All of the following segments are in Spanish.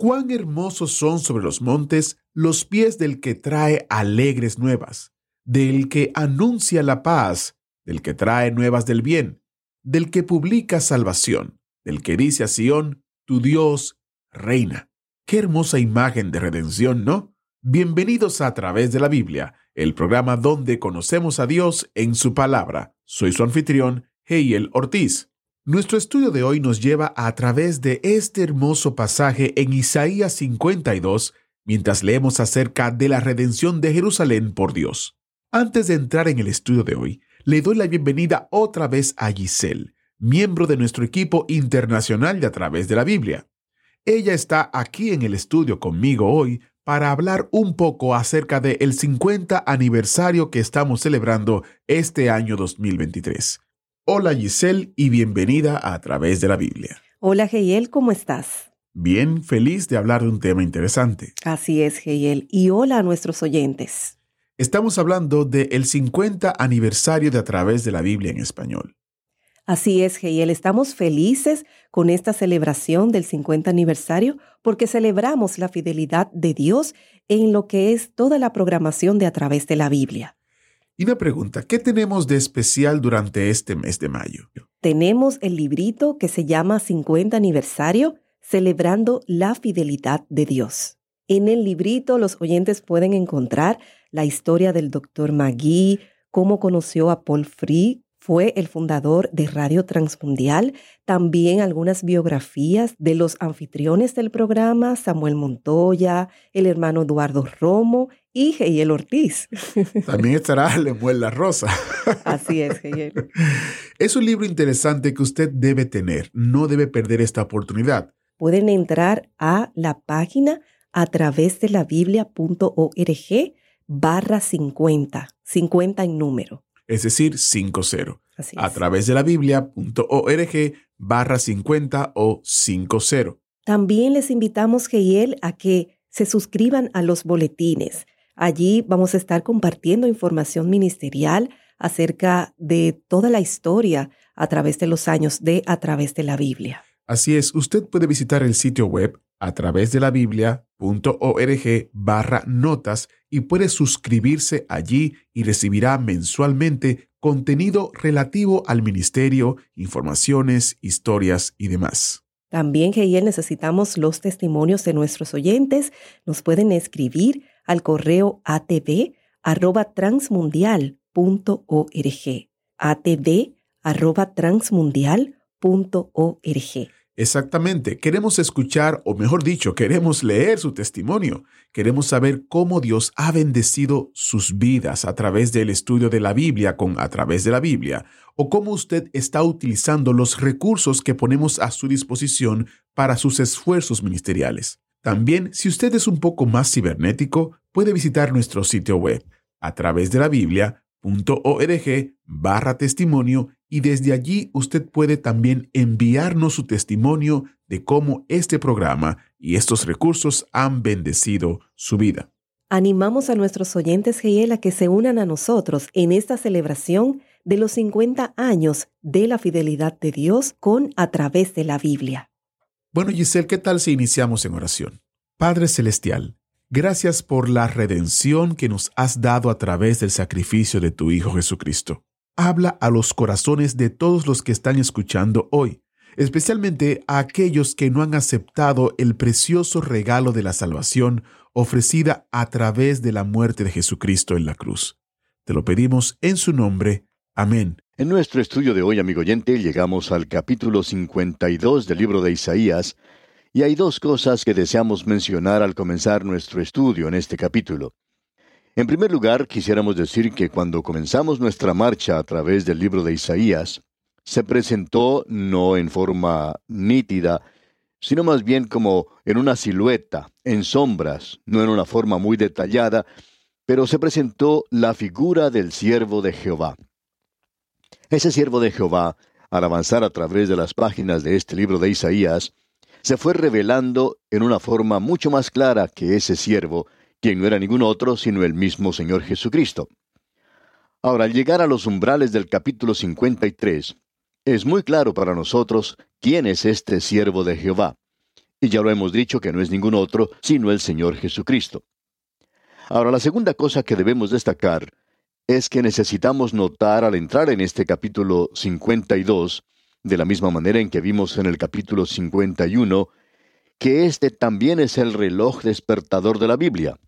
Cuán hermosos son sobre los montes los pies del que trae alegres nuevas, del que anuncia la paz, del que trae nuevas del bien, del que publica salvación, del que dice a Sión, tu Dios reina. Qué hermosa imagen de redención, ¿no? Bienvenidos a, través de la Biblia, el programa donde conocemos a Dios en su palabra. Soy su anfitrión, Heiel Ortiz. Nuestro estudio de hoy nos lleva a, través de este hermoso pasaje en Isaías 52, mientras leemos acerca de la redención de Jerusalén por Dios. Antes de entrar en el estudio de hoy, le doy la bienvenida otra vez a Giselle, miembro de nuestro equipo internacional de A través de la Biblia. Ella está aquí en el estudio conmigo hoy para hablar un poco acerca del 50 aniversario que estamos celebrando este año 2023. Hola Giselle y bienvenida a, a través de la Biblia. Hola Geyel, ¿cómo estás? Bien, feliz de hablar de un tema interesante. Así es, Geyel. Y hola a nuestros oyentes. Estamos hablando del 50 aniversario de A través de la Biblia en español. Así es, Geyel. Estamos felices con esta celebración del 50 aniversario porque celebramos la fidelidad de Dios en lo que es toda la programación de A través de la Biblia. Y una pregunta, ¿qué tenemos de especial durante este mes de mayo? Tenemos el librito que se llama 50 aniversario, celebrando la fidelidad de Dios. En el librito los oyentes pueden encontrar la historia del doctor Magui, cómo conoció a Paul Free, fue el fundador de Radio Transmundial, también algunas biografías de los anfitriones del programa, Samuel Montoya, el hermano Eduardo Romo y Geyel Ortiz. También estará Lemuel La Rosa. Así es, Geyel. Es un libro interesante que usted debe tener, no debe perder esta oportunidad. Pueden entrar a la página a través de la biblia.org barra 50, 50 en número. Es decir, 50. Así A través de la biblia.org barra 50 o 50. También les invitamos, Geyel, a que se suscriban a los boletines. Allí vamos a estar compartiendo información ministerial acerca de toda la historia a través de los años de A través de la Biblia. Así es, usted puede visitar el sitio web a través de la biblia.org barra notas y puede suscribirse allí y recibirá mensualmente contenido relativo al ministerio, informaciones, historias y demás. También, Geyel, necesitamos los testimonios de nuestros oyentes. Nos pueden escribir al correo atv arroba transmundial.org. arroba transmundial.org. Exactamente, queremos escuchar, o mejor dicho, queremos leer su testimonio. Queremos saber cómo Dios ha bendecido sus vidas a través del estudio de la Biblia con a través de la Biblia, o cómo usted está utilizando los recursos que ponemos a su disposición para sus esfuerzos ministeriales. También, si usted es un poco más cibernético, puede visitar nuestro sitio web a través de la Biblia.org barra testimonio y desde allí usted puede también enviarnos su testimonio de cómo este programa y estos recursos han bendecido su vida. Animamos a nuestros oyentes, Geyel, a que se unan a nosotros en esta celebración de los 50 años de la fidelidad de Dios con a través de la Biblia. Bueno, Giselle, ¿qué tal si iniciamos en oración? Padre Celestial, gracias por la redención que nos has dado a través del sacrificio de tu Hijo Jesucristo. Habla a los corazones de todos los que están escuchando hoy, especialmente a aquellos que no han aceptado el precioso regalo de la salvación ofrecida a través de la muerte de Jesucristo en la cruz. Te lo pedimos en su nombre. Amén. En nuestro estudio de hoy, amigo oyente, llegamos al capítulo 52 del libro de Isaías, y hay dos cosas que deseamos mencionar al comenzar nuestro estudio en este capítulo. En primer lugar, quisiéramos decir que cuando comenzamos nuestra marcha a través del libro de Isaías, se presentó no en forma nítida, sino más bien como en una silueta, en sombras, no en una forma muy detallada, pero se presentó la figura del siervo de Jehová. Ese siervo de Jehová, al avanzar a través de las páginas de este libro de Isaías, se fue revelando en una forma mucho más clara que ese siervo, quien no era ningún otro sino el mismo Señor Jesucristo. Ahora, al llegar a los umbrales del capítulo 53, es muy claro para nosotros quién es este siervo de Jehová. Y ya lo hemos dicho que no es ningún otro sino el Señor Jesucristo. Ahora, la segunda cosa que debemos destacar es que necesitamos notar al entrar en este capítulo 52, de la misma manera en que vimos en el capítulo 51, que este también es el reloj despertador de la Biblia.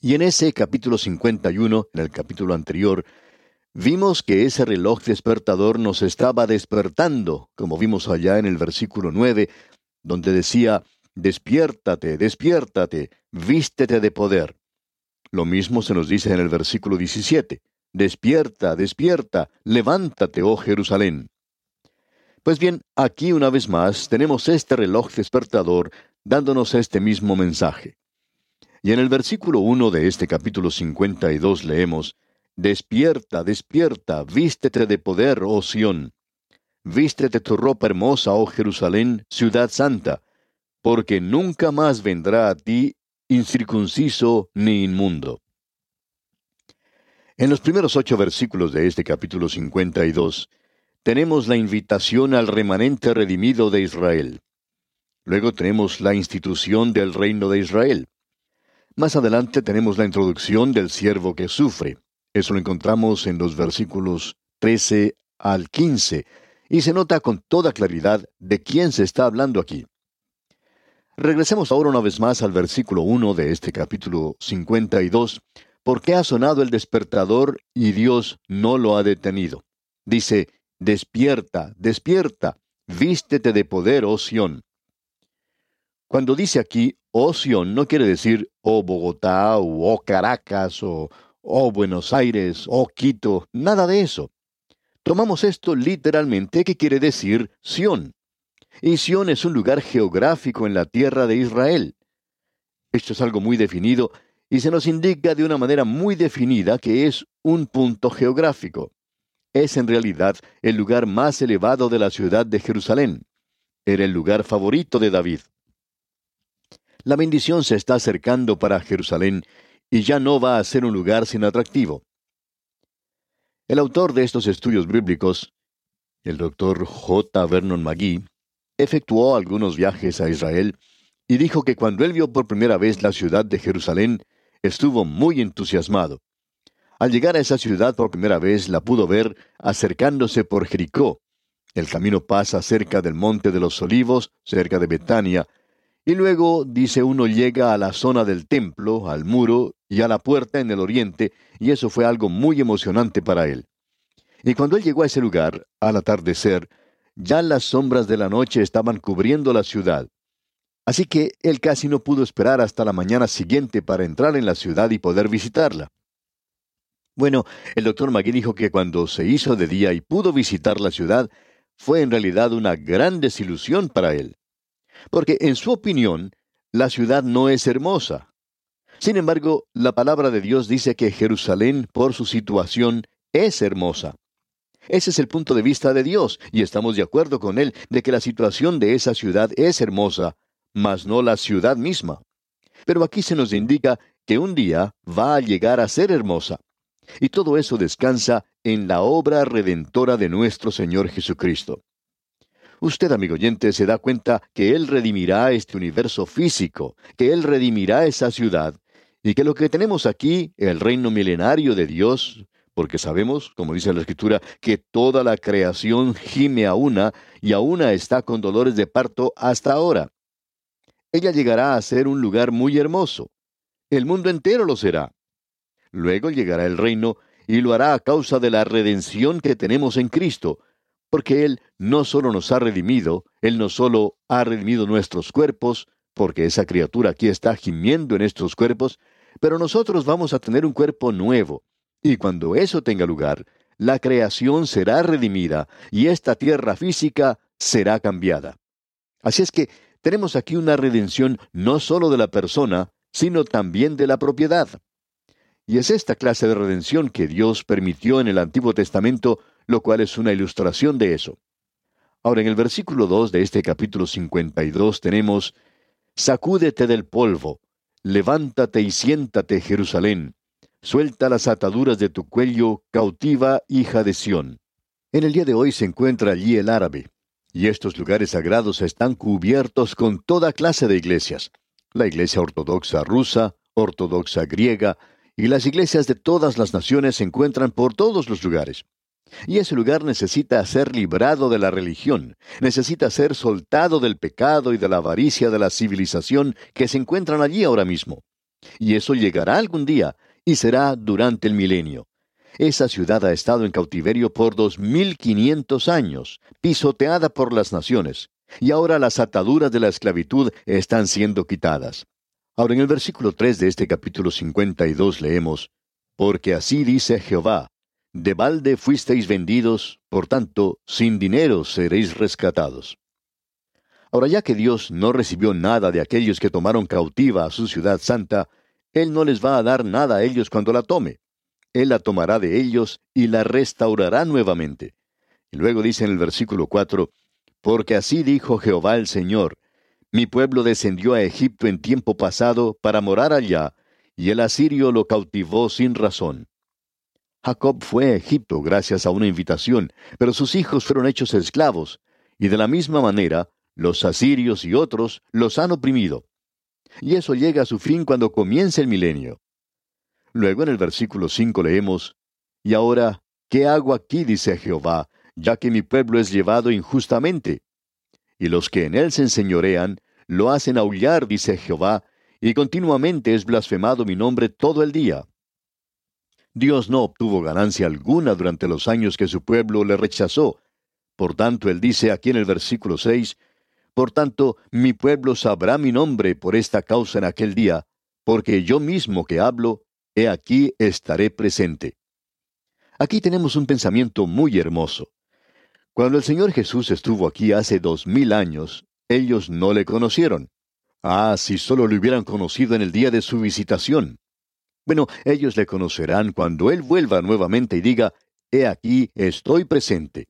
Y en ese capítulo 51, en el capítulo anterior, vimos que ese reloj despertador nos estaba despertando, como vimos allá en el versículo 9, donde decía, despiértate, despiértate, vístete de poder. Lo mismo se nos dice en el versículo 17, despierta, despierta, levántate, oh Jerusalén. Pues bien, aquí una vez más tenemos este reloj despertador dándonos este mismo mensaje. Y en el versículo 1 de este capítulo 52 leemos, Despierta, despierta, vístete de poder, oh Sión. Vístete tu ropa hermosa, oh Jerusalén, ciudad santa, porque nunca más vendrá a ti incircunciso ni inmundo. En los primeros ocho versículos de este capítulo 52, tenemos la invitación al remanente redimido de Israel. Luego tenemos la institución del reino de Israel. Más adelante tenemos la introducción del siervo que sufre. Eso lo encontramos en los versículos 13 al 15, y se nota con toda claridad de quién se está hablando aquí. Regresemos ahora una vez más al versículo 1 de este capítulo 52, porque ha sonado el despertador y Dios no lo ha detenido. Dice, despierta, despierta, vístete de poder, oh Sión. Cuando dice aquí, oh Sión, no quiere decir, oh Bogotá, o oh Caracas, o oh Buenos Aires, oh Quito, nada de eso. Tomamos esto literalmente que quiere decir Sión. Y Sión es un lugar geográfico en la tierra de Israel. Esto es algo muy definido y se nos indica de una manera muy definida que es un punto geográfico. Es en realidad el lugar más elevado de la ciudad de Jerusalén. Era el lugar favorito de David. La bendición se está acercando para Jerusalén y ya no va a ser un lugar sin atractivo. El autor de estos estudios bíblicos, el doctor J. Vernon McGee, efectuó algunos viajes a Israel y dijo que cuando él vio por primera vez la ciudad de Jerusalén, estuvo muy entusiasmado. Al llegar a esa ciudad por primera vez la pudo ver acercándose por Jericó. El camino pasa cerca del Monte de los Olivos, cerca de Betania, y luego, dice uno, llega a la zona del templo, al muro y a la puerta en el oriente, y eso fue algo muy emocionante para él. Y cuando él llegó a ese lugar, al atardecer, ya las sombras de la noche estaban cubriendo la ciudad. Así que él casi no pudo esperar hasta la mañana siguiente para entrar en la ciudad y poder visitarla. Bueno, el doctor Magui dijo que cuando se hizo de día y pudo visitar la ciudad, fue en realidad una gran desilusión para él porque en su opinión la ciudad no es hermosa. Sin embargo, la palabra de Dios dice que Jerusalén, por su situación, es hermosa. Ese es el punto de vista de Dios, y estamos de acuerdo con él de que la situación de esa ciudad es hermosa, mas no la ciudad misma. Pero aquí se nos indica que un día va a llegar a ser hermosa. Y todo eso descansa en la obra redentora de nuestro Señor Jesucristo. Usted, amigo oyente, se da cuenta que Él redimirá este universo físico, que Él redimirá esa ciudad, y que lo que tenemos aquí, el reino milenario de Dios, porque sabemos, como dice la Escritura, que toda la creación gime a una y a una está con dolores de parto hasta ahora. Ella llegará a ser un lugar muy hermoso. El mundo entero lo será. Luego llegará el reino y lo hará a causa de la redención que tenemos en Cristo, porque Él no solo nos ha redimido, Él no solo ha redimido nuestros cuerpos, porque esa criatura aquí está gimiendo en estos cuerpos, pero nosotros vamos a tener un cuerpo nuevo. Y cuando eso tenga lugar, la creación será redimida y esta tierra física será cambiada. Así es que tenemos aquí una redención no sólo de la persona, sino también de la propiedad. Y es esta clase de redención que Dios permitió en el Antiguo Testamento, lo cual es una ilustración de eso. Ahora, en el versículo 2 de este capítulo 52 tenemos, Sacúdete del polvo, levántate y siéntate, Jerusalén, suelta las ataduras de tu cuello, cautiva hija de Sión. En el día de hoy se encuentra allí el árabe, y estos lugares sagrados están cubiertos con toda clase de iglesias. La iglesia ortodoxa rusa, ortodoxa griega, y las iglesias de todas las naciones se encuentran por todos los lugares. Y ese lugar necesita ser librado de la religión, necesita ser soltado del pecado y de la avaricia de la civilización que se encuentran allí ahora mismo. Y eso llegará algún día, y será durante el milenio. Esa ciudad ha estado en cautiverio por dos mil quinientos años, pisoteada por las naciones, y ahora las ataduras de la esclavitud están siendo quitadas. Ahora en el versículo 3 de este capítulo 52 leemos, Porque así dice Jehová, de balde fuisteis vendidos, por tanto, sin dinero seréis rescatados. Ahora ya que Dios no recibió nada de aquellos que tomaron cautiva a su ciudad santa, Él no les va a dar nada a ellos cuando la tome. Él la tomará de ellos y la restaurará nuevamente. Y luego dice en el versículo 4, Porque así dijo Jehová el Señor, mi pueblo descendió a Egipto en tiempo pasado para morar allá, y el asirio lo cautivó sin razón. Jacob fue a Egipto gracias a una invitación, pero sus hijos fueron hechos esclavos, y de la misma manera los asirios y otros los han oprimido. Y eso llega a su fin cuando comience el milenio. Luego en el versículo 5 leemos, Y ahora, ¿qué hago aquí? dice Jehová, ya que mi pueblo es llevado injustamente. Y los que en él se enseñorean, lo hacen aullar, dice Jehová, y continuamente es blasfemado mi nombre todo el día. Dios no obtuvo ganancia alguna durante los años que su pueblo le rechazó. Por tanto, él dice aquí en el versículo 6, Por tanto, mi pueblo sabrá mi nombre por esta causa en aquel día, porque yo mismo que hablo, he aquí estaré presente. Aquí tenemos un pensamiento muy hermoso. Cuando el Señor Jesús estuvo aquí hace dos mil años, ellos no le conocieron. Ah, si solo le hubieran conocido en el día de su visitación. Bueno, ellos le conocerán cuando Él vuelva nuevamente y diga, He aquí, estoy presente.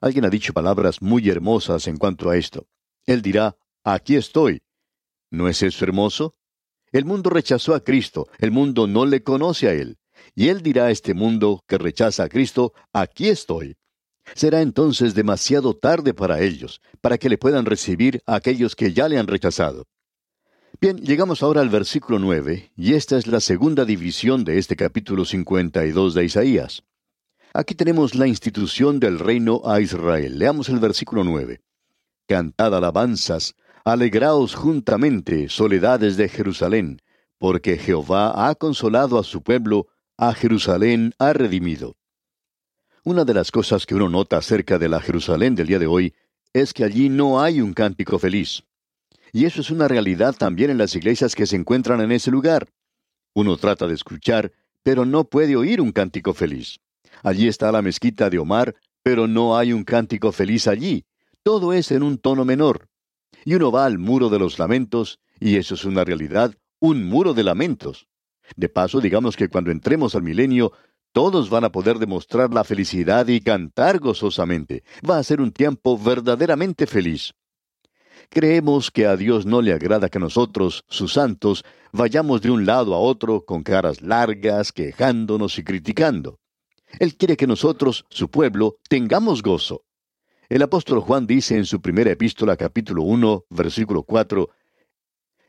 Alguien ha dicho palabras muy hermosas en cuanto a esto. Él dirá, Aquí estoy. ¿No es eso hermoso? El mundo rechazó a Cristo, el mundo no le conoce a Él. Y Él dirá a este mundo que rechaza a Cristo, Aquí estoy. Será entonces demasiado tarde para ellos, para que le puedan recibir a aquellos que ya le han rechazado. Bien, llegamos ahora al versículo 9, y esta es la segunda división de este capítulo 52 de Isaías. Aquí tenemos la institución del reino a Israel. Leamos el versículo 9. Cantad alabanzas, alegraos juntamente, soledades de Jerusalén, porque Jehová ha consolado a su pueblo, a Jerusalén ha redimido. Una de las cosas que uno nota acerca de la Jerusalén del día de hoy es que allí no hay un cántico feliz. Y eso es una realidad también en las iglesias que se encuentran en ese lugar. Uno trata de escuchar, pero no puede oír un cántico feliz. Allí está la mezquita de Omar, pero no hay un cántico feliz allí. Todo es en un tono menor. Y uno va al muro de los lamentos, y eso es una realidad, un muro de lamentos. De paso, digamos que cuando entremos al milenio, todos van a poder demostrar la felicidad y cantar gozosamente. Va a ser un tiempo verdaderamente feliz. Creemos que a Dios no le agrada que nosotros, sus santos, vayamos de un lado a otro con caras largas, quejándonos y criticando. Él quiere que nosotros, su pueblo, tengamos gozo. El apóstol Juan dice en su primera epístola capítulo 1, versículo 4,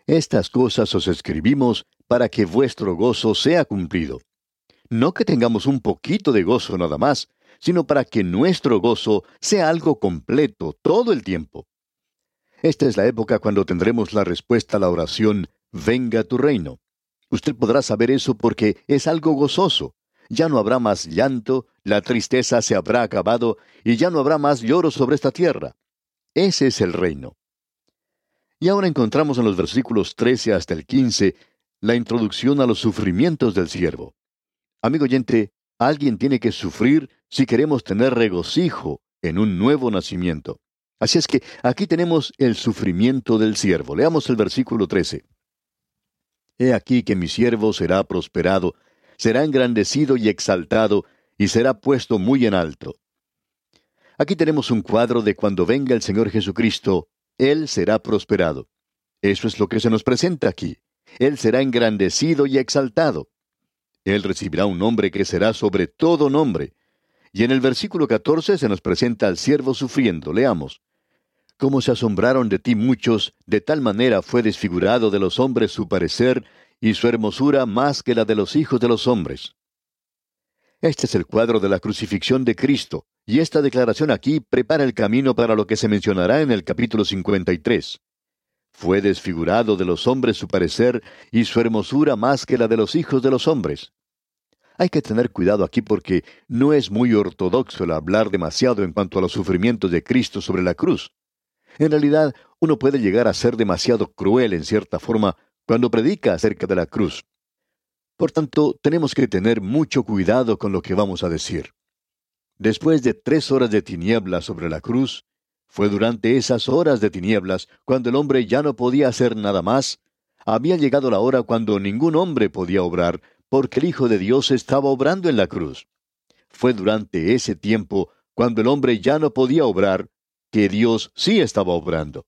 Estas cosas os escribimos para que vuestro gozo sea cumplido. No que tengamos un poquito de gozo nada más, sino para que nuestro gozo sea algo completo todo el tiempo. Esta es la época cuando tendremos la respuesta a la oración, venga tu reino. Usted podrá saber eso porque es algo gozoso. Ya no habrá más llanto, la tristeza se habrá acabado y ya no habrá más lloro sobre esta tierra. Ese es el reino. Y ahora encontramos en los versículos 13 hasta el 15 la introducción a los sufrimientos del siervo. Amigo oyente, alguien tiene que sufrir si queremos tener regocijo en un nuevo nacimiento. Así es que aquí tenemos el sufrimiento del siervo. Leamos el versículo 13. He aquí que mi siervo será prosperado, será engrandecido y exaltado, y será puesto muy en alto. Aquí tenemos un cuadro de cuando venga el Señor Jesucristo, Él será prosperado. Eso es lo que se nos presenta aquí. Él será engrandecido y exaltado. Él recibirá un nombre que será sobre todo nombre. Y en el versículo 14 se nos presenta al siervo sufriendo. Leamos. Como se asombraron de ti muchos, de tal manera fue desfigurado de los hombres su parecer, y su hermosura más que la de los hijos de los hombres. Este es el cuadro de la crucifixión de Cristo, y esta declaración aquí prepara el camino para lo que se mencionará en el capítulo 53. Fue desfigurado de los hombres su parecer, y su hermosura más que la de los hijos de los hombres. Hay que tener cuidado aquí porque no es muy ortodoxo el hablar demasiado en cuanto a los sufrimientos de Cristo sobre la cruz. En realidad, uno puede llegar a ser demasiado cruel en cierta forma cuando predica acerca de la cruz. Por tanto, tenemos que tener mucho cuidado con lo que vamos a decir. Después de tres horas de tinieblas sobre la cruz, fue durante esas horas de tinieblas, cuando el hombre ya no podía hacer nada más, había llegado la hora cuando ningún hombre podía obrar, porque el Hijo de Dios estaba obrando en la cruz. Fue durante ese tiempo, cuando el hombre ya no podía obrar, que Dios sí estaba obrando.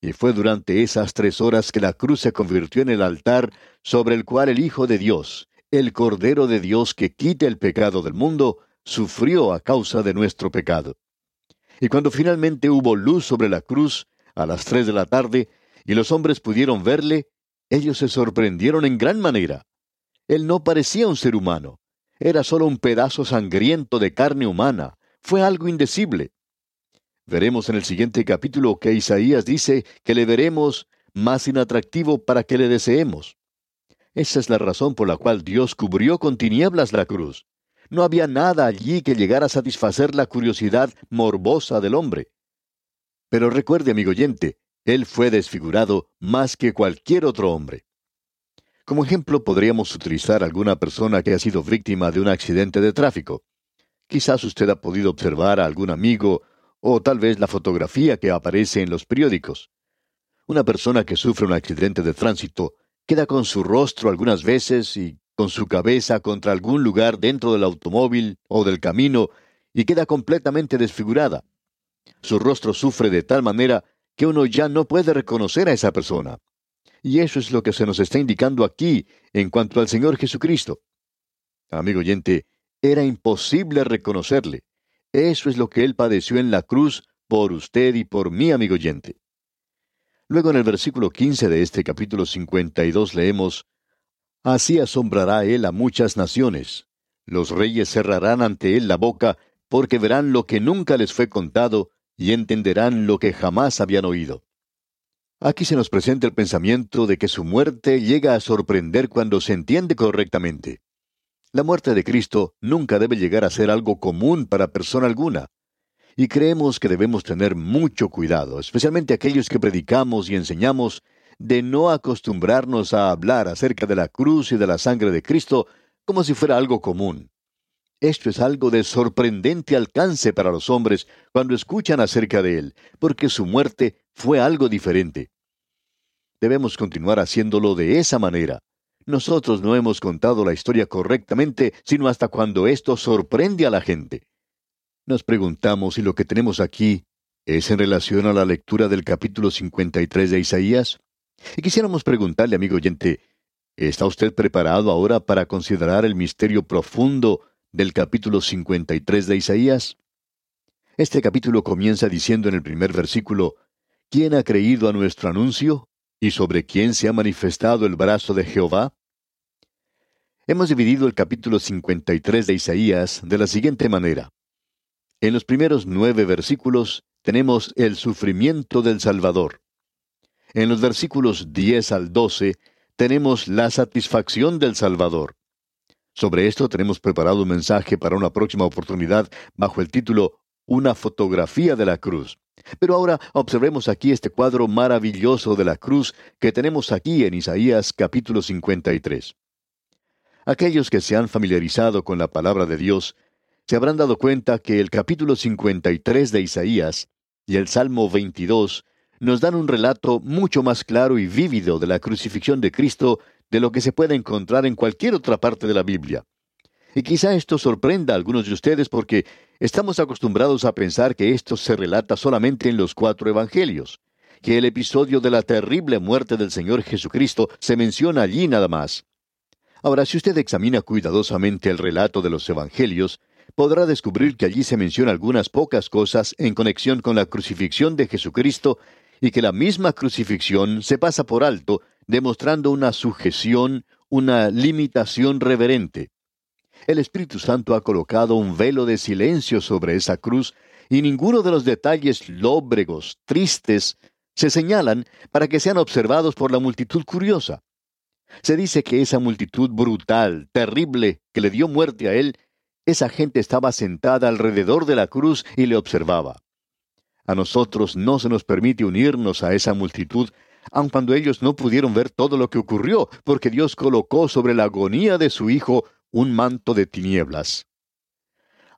Y fue durante esas tres horas que la cruz se convirtió en el altar sobre el cual el Hijo de Dios, el Cordero de Dios que quite el pecado del mundo, sufrió a causa de nuestro pecado. Y cuando finalmente hubo luz sobre la cruz, a las tres de la tarde, y los hombres pudieron verle, ellos se sorprendieron en gran manera. Él no parecía un ser humano, era solo un pedazo sangriento de carne humana, fue algo indecible. Veremos en el siguiente capítulo que Isaías dice que le veremos más inatractivo para que le deseemos. Esa es la razón por la cual Dios cubrió con tinieblas la cruz. No había nada allí que llegara a satisfacer la curiosidad morbosa del hombre. Pero recuerde, amigo oyente, él fue desfigurado más que cualquier otro hombre. Como ejemplo podríamos utilizar alguna persona que ha sido víctima de un accidente de tráfico. Quizás usted ha podido observar a algún amigo o tal vez la fotografía que aparece en los periódicos. Una persona que sufre un accidente de tránsito queda con su rostro algunas veces y con su cabeza contra algún lugar dentro del automóvil o del camino y queda completamente desfigurada. Su rostro sufre de tal manera que uno ya no puede reconocer a esa persona. Y eso es lo que se nos está indicando aquí en cuanto al Señor Jesucristo. Amigo oyente, era imposible reconocerle. Eso es lo que Él padeció en la cruz por usted y por mí, amigo oyente. Luego en el versículo 15 de este capítulo 52 leemos, Así asombrará Él a muchas naciones. Los reyes cerrarán ante Él la boca, porque verán lo que nunca les fue contado, y entenderán lo que jamás habían oído. Aquí se nos presenta el pensamiento de que su muerte llega a sorprender cuando se entiende correctamente. La muerte de Cristo nunca debe llegar a ser algo común para persona alguna. Y creemos que debemos tener mucho cuidado, especialmente aquellos que predicamos y enseñamos, de no acostumbrarnos a hablar acerca de la cruz y de la sangre de Cristo como si fuera algo común. Esto es algo de sorprendente alcance para los hombres cuando escuchan acerca de Él, porque su muerte fue algo diferente. Debemos continuar haciéndolo de esa manera, nosotros no hemos contado la historia correctamente, sino hasta cuando esto sorprende a la gente. Nos preguntamos si lo que tenemos aquí es en relación a la lectura del capítulo 53 de Isaías. Y quisiéramos preguntarle, amigo oyente, ¿está usted preparado ahora para considerar el misterio profundo del capítulo 53 de Isaías? Este capítulo comienza diciendo en el primer versículo, ¿quién ha creído a nuestro anuncio? ¿Y sobre quién se ha manifestado el brazo de Jehová? Hemos dividido el capítulo 53 de Isaías de la siguiente manera. En los primeros nueve versículos tenemos el sufrimiento del Salvador. En los versículos 10 al 12 tenemos la satisfacción del Salvador. Sobre esto tenemos preparado un mensaje para una próxima oportunidad bajo el título Una fotografía de la cruz. Pero ahora observemos aquí este cuadro maravilloso de la cruz que tenemos aquí en Isaías capítulo 53. Aquellos que se han familiarizado con la palabra de Dios se habrán dado cuenta que el capítulo 53 de Isaías y el Salmo 22 nos dan un relato mucho más claro y vívido de la crucifixión de Cristo de lo que se puede encontrar en cualquier otra parte de la Biblia. Y quizá esto sorprenda a algunos de ustedes porque estamos acostumbrados a pensar que esto se relata solamente en los cuatro evangelios, que el episodio de la terrible muerte del Señor Jesucristo se menciona allí nada más. Ahora, si usted examina cuidadosamente el relato de los evangelios, podrá descubrir que allí se menciona algunas pocas cosas en conexión con la crucifixión de Jesucristo y que la misma crucifixión se pasa por alto, demostrando una sujeción, una limitación reverente. El Espíritu Santo ha colocado un velo de silencio sobre esa cruz y ninguno de los detalles lóbregos, tristes, se señalan para que sean observados por la multitud curiosa. Se dice que esa multitud brutal, terrible, que le dio muerte a él, esa gente estaba sentada alrededor de la cruz y le observaba. A nosotros no se nos permite unirnos a esa multitud, aun cuando ellos no pudieron ver todo lo que ocurrió, porque Dios colocó sobre la agonía de su Hijo un manto de tinieblas.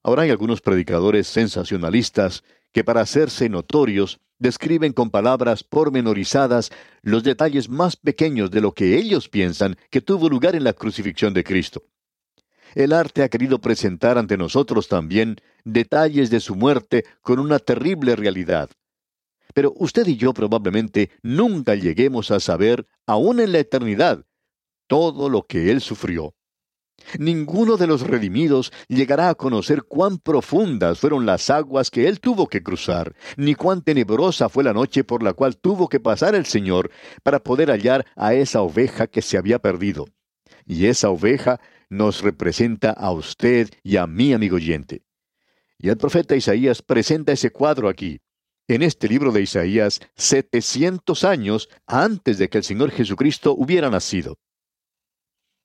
Ahora hay algunos predicadores sensacionalistas que para hacerse notorios describen con palabras pormenorizadas los detalles más pequeños de lo que ellos piensan que tuvo lugar en la crucifixión de Cristo. El arte ha querido presentar ante nosotros también detalles de su muerte con una terrible realidad. Pero usted y yo probablemente nunca lleguemos a saber, aún en la eternidad, todo lo que Él sufrió. Ninguno de los redimidos llegará a conocer cuán profundas fueron las aguas que él tuvo que cruzar, ni cuán tenebrosa fue la noche por la cual tuvo que pasar el Señor para poder hallar a esa oveja que se había perdido. Y esa oveja nos representa a usted y a mí, amigo oyente. Y el profeta Isaías presenta ese cuadro aquí. En este libro de Isaías, 700 años antes de que el Señor Jesucristo hubiera nacido.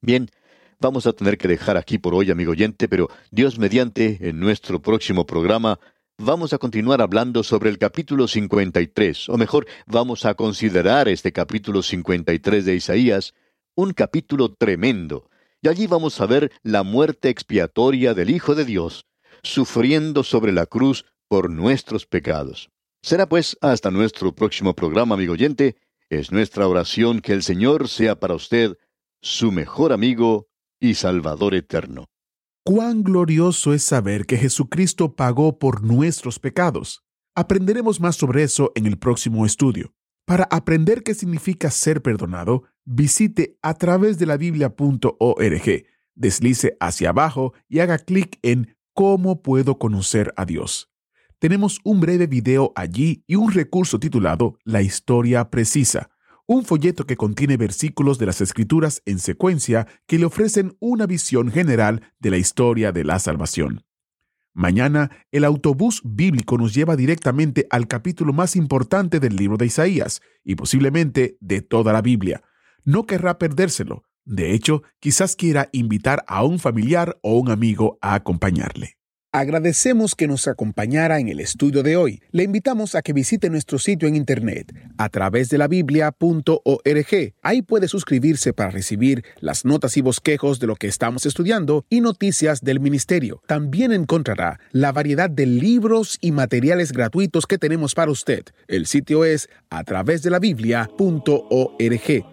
Bien, vamos a tener que dejar aquí por hoy, amigo oyente, pero Dios mediante, en nuestro próximo programa, vamos a continuar hablando sobre el capítulo 53, o mejor, vamos a considerar este capítulo 53 de Isaías, un capítulo tremendo, y allí vamos a ver la muerte expiatoria del Hijo de Dios, sufriendo sobre la cruz por nuestros pecados. Será pues hasta nuestro próximo programa, amigo oyente. Es nuestra oración que el Señor sea para usted su mejor amigo y Salvador eterno. Cuán glorioso es saber que Jesucristo pagó por nuestros pecados. Aprenderemos más sobre eso en el próximo estudio. Para aprender qué significa ser perdonado, visite a través de la biblia.org, deslice hacia abajo y haga clic en ¿Cómo puedo conocer a Dios? Tenemos un breve video allí y un recurso titulado La historia precisa, un folleto que contiene versículos de las Escrituras en secuencia que le ofrecen una visión general de la historia de la salvación. Mañana, el autobús bíblico nos lleva directamente al capítulo más importante del libro de Isaías y posiblemente de toda la Biblia. No querrá perdérselo. De hecho, quizás quiera invitar a un familiar o un amigo a acompañarle. Agradecemos que nos acompañara en el estudio de hoy. Le invitamos a que visite nuestro sitio en internet a través de la biblia.org. Ahí puede suscribirse para recibir las notas y bosquejos de lo que estamos estudiando y noticias del ministerio. También encontrará la variedad de libros y materiales gratuitos que tenemos para usted. El sitio es a través de la biblia.org.